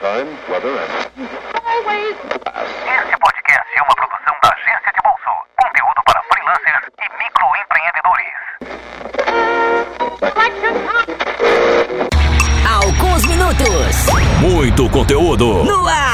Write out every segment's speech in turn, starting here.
time, weather, and Este podcast é uma produção da Agência de Bolso. Conteúdo para freelancers e microempreendedores. Alguns minutos Muito conteúdo. no ar.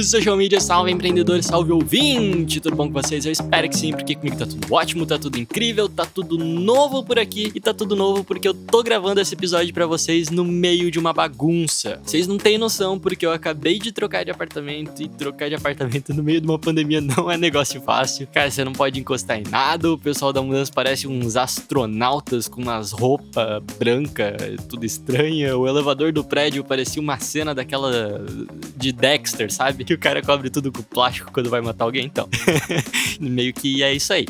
Salve social media, salve empreendedor, salve ouvinte! Tudo bom com vocês? Eu espero que sim, porque comigo tá tudo ótimo, tá tudo incrível, tá tudo novo por aqui e tá tudo novo porque eu tô gravando esse episódio pra vocês no meio de uma bagunça. Vocês não têm noção porque eu acabei de trocar de apartamento e trocar de apartamento no meio de uma pandemia não é negócio fácil. Cara, você não pode encostar em nada, o pessoal da mudança parece uns astronautas com umas roupas brancas, tudo estranha. O elevador do prédio parecia uma cena daquela de Dexter, sabe? Que o cara cobre tudo com plástico quando vai matar alguém, então. Meio que é isso aí.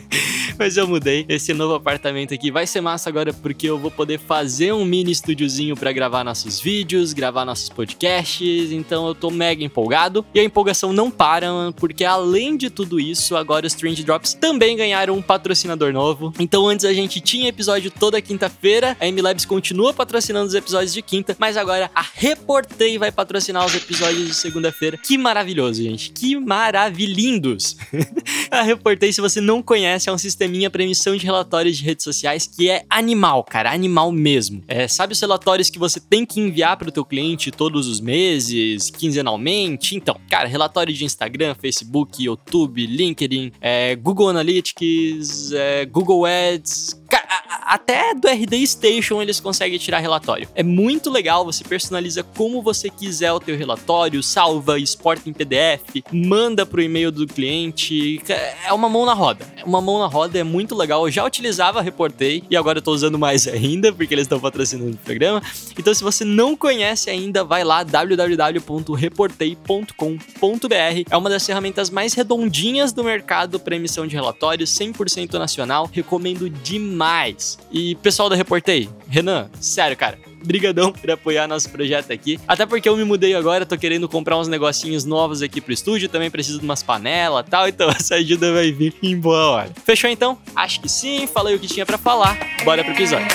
Mas eu mudei. Esse novo apartamento aqui vai ser massa agora porque eu vou poder fazer um mini estúdiozinho pra gravar nossos vídeos, gravar nossos podcasts. Então eu tô mega empolgado. E a empolgação não para, porque além de tudo isso, agora os Trend Drops também ganharam um patrocinador novo. Então antes a gente tinha episódio toda quinta-feira, a MLabs continua patrocinando os episódios de quinta, mas agora a Reportei vai patrocinar os episódios de segunda-feira. Que maravilhoso, gente. Que maravilhindos. a Reportei, se você não conhece, é um sisteminha para emissão de relatórios de redes sociais que é animal, cara, animal mesmo. É, sabe os relatórios que você tem que enviar para o teu cliente todos os meses, quinzenalmente? Então, cara, relatório de Instagram, Facebook, YouTube, LinkedIn, é, Google Analytics, é, Google Ads, Cara, até do RD Station eles conseguem tirar relatório. É muito legal, você personaliza como você quiser o teu relatório, salva, exporta em PDF, manda pro e-mail do cliente. Ca- É uma mão na roda. É uma mão na roda, é muito legal. Eu já utilizava, reportei, e agora eu tô usando mais ainda, porque eles estão patrocinando o programa. Então, se você não conhece ainda, vai lá www.reportei.com.br. É uma das ferramentas mais redondinhas do mercado para emissão de relatórios, 100% nacional. Recomendo demais. E pessoal da Reportei, Renan, sério, cara, brigadão por apoiar nosso projeto aqui. Até porque eu me mudei agora, tô querendo comprar uns negocinhos novos aqui pro estúdio, também preciso de umas panelas e tal, então essa ajuda vai vir em boa hora. Fechou então? Acho que sim, falei o que tinha pra falar. Bora pro episódio.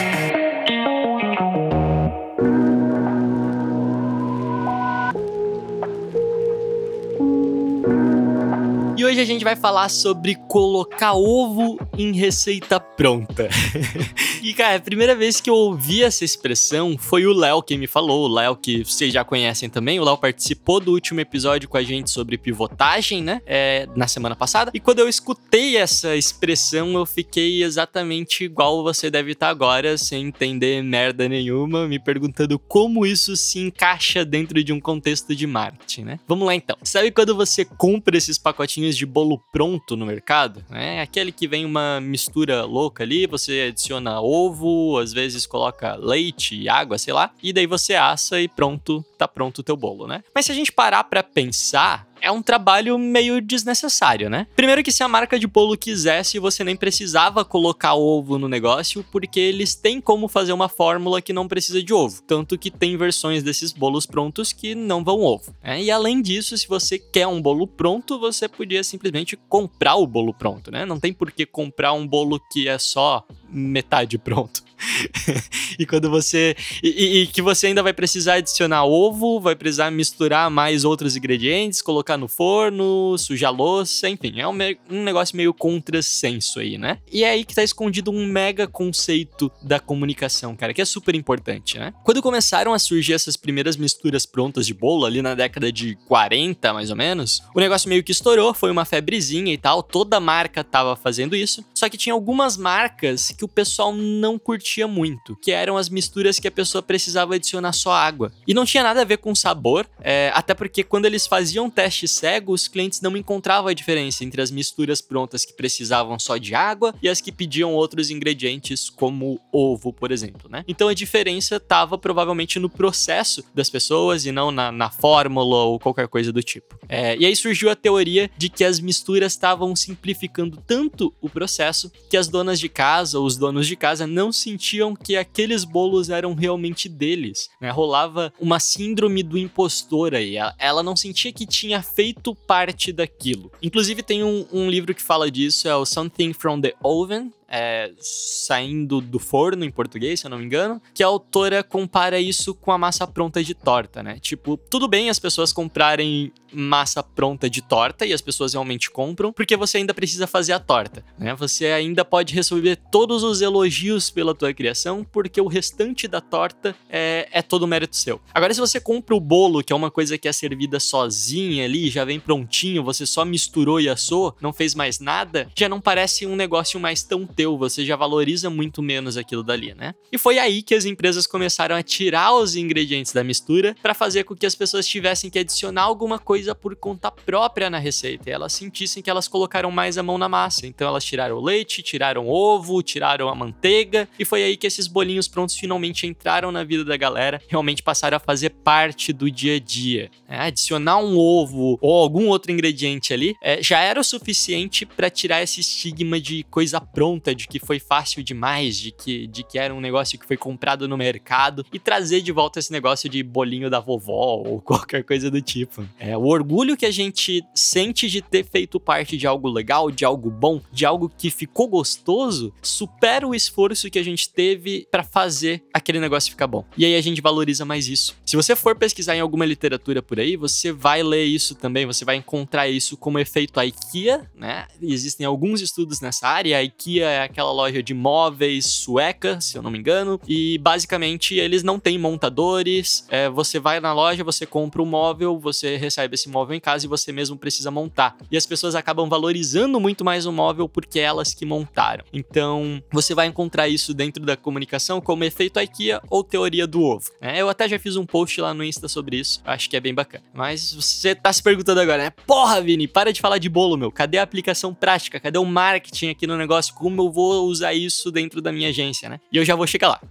E hoje a gente vai falar sobre colocar ovo em receita pronta. e cara, a primeira vez que eu ouvi essa expressão foi o Léo quem me falou. O Léo, que vocês já conhecem também. O Léo participou do último episódio com a gente sobre pivotagem, né? É, na semana passada. E quando eu escutei essa expressão, eu fiquei exatamente igual você deve estar agora, sem entender merda nenhuma, me perguntando como isso se encaixa dentro de um contexto de marketing, né? Vamos lá então. Sabe quando você compra esses pacotinhos de bolo pronto no mercado? É aquele que vem uma mistura louca ali, você adiciona ovo, às vezes coloca leite e água, sei lá, e daí você assa e pronto, tá pronto o teu bolo, né? Mas se a gente parar pra pensar, é um trabalho meio desnecessário, né? Primeiro que se a marca de bolo quisesse, você nem precisava colocar ovo no negócio, porque eles têm como fazer uma fórmula que não precisa de ovo. Tanto que tem versões desses bolos prontos que não vão ovo. né? E além disso, se você quer um bolo pronto, você podia simplesmente comprar o bolo pronto, né? Não tem por que comprar um bolo que é só metade pronto. e quando você. E, e- que você ainda vai precisar adicionar ovo, vai precisar misturar mais outros ingredientes, colocar no forno, sujar louça, enfim, é um, um negócio meio contrassenso aí, né? E é aí que tá escondido um mega conceito da comunicação, cara, que é super importante, né? Quando começaram a surgir essas primeiras misturas prontas de bolo, ali na década de 40, mais ou menos, o negócio meio que estourou, foi uma febrezinha e tal, toda marca tava fazendo isso, só que tinha algumas marcas que o pessoal não curtia muito, que eram as misturas que a pessoa precisava adicionar só água. E não tinha nada a ver com sabor, é, até porque quando eles faziam teste cego, os clientes não encontravam a diferença entre as misturas prontas que precisavam só de água e as que pediam outros ingredientes, como ovo, por exemplo, né? Então a diferença estava provavelmente no processo das pessoas e não na, na fórmula ou qualquer coisa do tipo. É, e aí surgiu a teoria de que as misturas estavam simplificando tanto o processo que as donas de casa, os donos de casa não sentiam que aqueles bolos eram realmente deles. Né? Rolava uma síndrome do impostor aí. Ela não sentia que tinha feito parte daquilo. Inclusive, tem um, um livro que fala disso, é o Something from the Oven, é, saindo do forno em português, se eu não me engano, que a autora compara isso com a massa pronta de torta, né? Tipo, tudo bem as pessoas comprarem massa pronta de torta e as pessoas realmente compram, porque você ainda precisa fazer a torta, né? Você ainda pode receber todos os elogios pela tua criação, porque o restante da torta é, é todo mérito seu. Agora, se você compra o bolo, que é uma coisa que é servida sozinha ali, já vem prontinho, você só misturou e assou, não fez mais nada, já não parece um negócio mais tão teu, você já valoriza muito menos aquilo dali, né? E foi aí que as empresas começaram a tirar os ingredientes da mistura para fazer com que as pessoas tivessem que adicionar alguma coisa por conta própria na receita e elas sentissem que elas colocaram mais a mão na massa. Então elas tiraram o leite, tiraram o ovo, tiraram a manteiga e foi aí que esses bolinhos prontos finalmente entraram na vida da galera, realmente passaram a fazer parte do dia a dia. É, adicionar um ovo ou algum outro ingrediente ali é, já era o suficiente para tirar esse estigma de coisa pronta, de que foi fácil demais, de que, de que era um negócio que foi comprado no mercado e trazer de volta esse negócio de bolinho da vovó ou qualquer coisa do tipo. É, o orgulho que a gente sente de ter feito parte de algo legal, de algo bom, de algo que ficou gostoso, supera o esforço que a gente teve para fazer aquele negócio ficar bom. E aí a gente valoriza mais isso. Se você for pesquisar em alguma literatura por aí, você vai ler isso também, você vai encontrar isso como efeito IKEA, né? Existem alguns estudos nessa área. A IKEA aquela loja de móveis sueca, se eu não me engano, e basicamente eles não têm montadores. É, você vai na loja, você compra o um móvel, você recebe esse móvel em casa e você mesmo precisa montar. E as pessoas acabam valorizando muito mais o móvel porque é elas que montaram. Então, você vai encontrar isso dentro da comunicação como efeito IKEA ou teoria do ovo. É, eu até já fiz um post lá no Insta sobre isso, acho que é bem bacana. Mas você tá se perguntando agora, né? Porra, Vini, para de falar de bolo, meu. Cadê a aplicação prática? Cadê o marketing aqui no negócio? Como eu vou usar isso dentro da minha agência, né? E eu já vou chegar lá.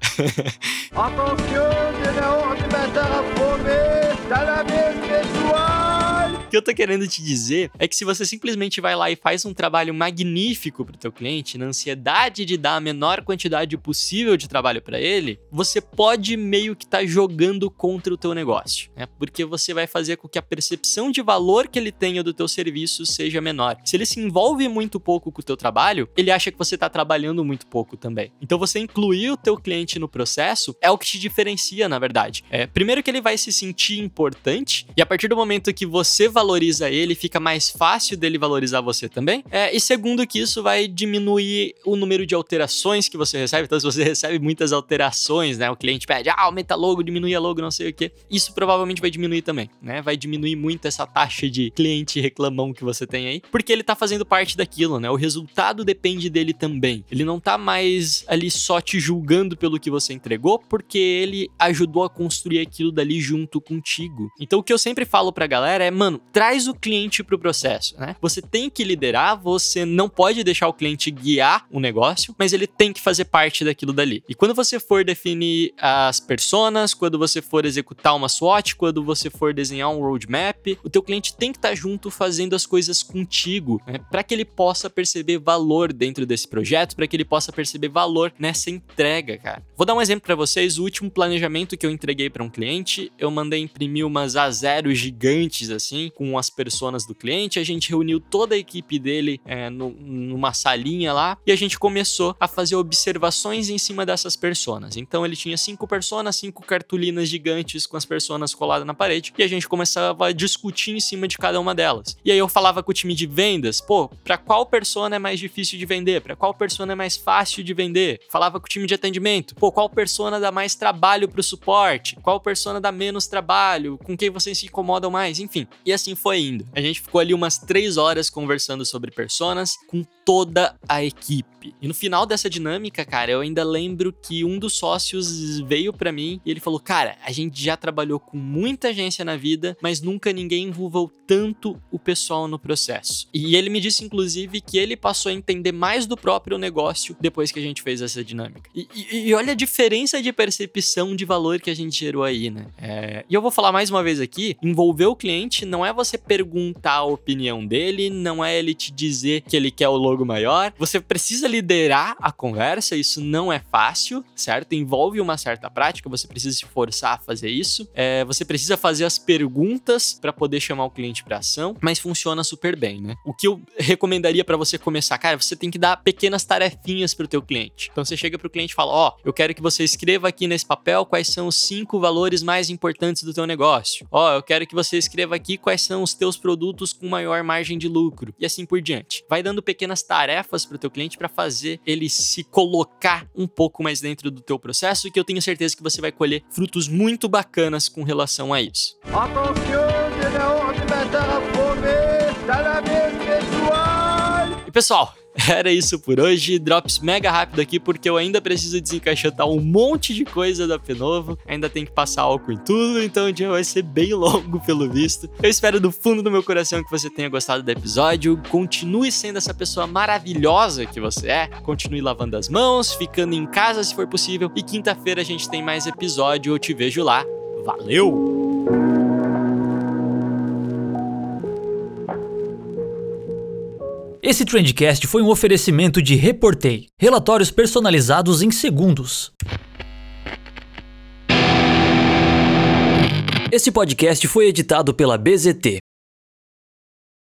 O que eu tô querendo te dizer é que se você simplesmente vai lá e faz um trabalho magnífico pro teu cliente, na ansiedade de dar a menor quantidade possível de trabalho para ele, você pode meio que tá jogando contra o teu negócio, né? Porque você vai fazer com que a percepção de valor que ele tenha do teu serviço seja menor. Se ele se envolve muito pouco com o teu trabalho, ele acha que você tá trabalhando muito pouco também. Então você incluir o teu cliente no processo é o que te diferencia, na verdade. É, primeiro que ele vai se sentir importante e a partir do momento que você valoriza ele, fica mais fácil dele valorizar você também. É, e segundo, que isso vai diminuir o número de alterações que você recebe. Então, se você recebe muitas alterações, né? O cliente pede, ah, aumenta logo, diminui a logo, não sei o que. Isso provavelmente vai diminuir também, né? Vai diminuir muito essa taxa de cliente reclamão que você tem aí, porque ele tá fazendo parte daquilo, né? O resultado depende dele também. Ele não tá mais ali só te julgando pelo que você entregou, porque ele ajudou a construir aquilo dali junto contigo. Então, o que eu sempre falo pra galera é, mano, traz o cliente pro processo, né? Você tem que liderar, você não pode deixar o cliente guiar o negócio, mas ele tem que fazer parte daquilo dali. E quando você for definir as personas, quando você for executar uma SWOT, quando você for desenhar um roadmap, o teu cliente tem que estar tá junto fazendo as coisas contigo, né? Para que ele possa perceber valor dentro desse projeto, para que ele possa perceber valor nessa entrega, cara. Vou dar um exemplo para vocês, o último planejamento que eu entreguei para um cliente, eu mandei imprimir umas A0 gigantes assim, com as personas do cliente, a gente reuniu toda a equipe dele é, no, numa salinha lá e a gente começou a fazer observações em cima dessas personas. Então ele tinha cinco personas, cinco cartolinas gigantes com as personas coladas na parede e a gente começava a discutir em cima de cada uma delas. E aí eu falava com o time de vendas, pô, para qual persona é mais difícil de vender? Para qual persona é mais fácil de vender? Falava com o time de atendimento, pô, qual persona dá mais trabalho pro suporte? Qual persona dá menos trabalho? Com quem vocês se incomodam mais? Enfim. E assim foi indo. A gente ficou ali umas três horas conversando sobre personas com toda a equipe. E no final dessa dinâmica, cara, eu ainda lembro que um dos sócios veio para mim e ele falou: Cara, a gente já trabalhou com muita agência na vida, mas nunca ninguém envolveu tanto o pessoal no processo. E ele me disse, inclusive, que ele passou a entender mais do próprio negócio depois que a gente fez essa dinâmica. E, e, e olha a diferença de percepção de valor que a gente gerou aí, né? É... E eu vou falar mais uma vez aqui: envolver o cliente não é você perguntar a opinião dele, não é ele te dizer que ele quer o logo maior. Você precisa liderar a conversa, isso não é fácil, certo? Envolve uma certa prática, você precisa se forçar a fazer isso. É, você precisa fazer as perguntas para poder chamar o cliente para ação, mas funciona super bem, né? O que eu recomendaria para você começar, cara, você tem que dar pequenas tarefinhas pro teu cliente. Então você chega pro cliente e fala: "Ó, oh, eu quero que você escreva aqui nesse papel quais são os cinco valores mais importantes do teu negócio. Ó, oh, eu quero que você escreva aqui quais são os teus produtos com maior margem de lucro e assim por diante. Vai dando pequenas tarefas pro teu cliente para fazer ele se colocar um pouco mais dentro do teu processo e que eu tenho certeza que você vai colher frutos muito bacanas com relação a isso. E pessoal, era isso por hoje. Drops mega rápido aqui porque eu ainda preciso desencaixotar um monte de coisa da P-Novo. Ainda tem que passar álcool em tudo, então o dia vai ser bem longo pelo visto. Eu espero do fundo do meu coração que você tenha gostado do episódio. Continue sendo essa pessoa maravilhosa que você é. Continue lavando as mãos, ficando em casa se for possível. E quinta-feira a gente tem mais episódio. Eu te vejo lá. Valeu! Esse Trendcast foi um oferecimento de Reportei, relatórios personalizados em segundos. Esse podcast foi editado pela BZT,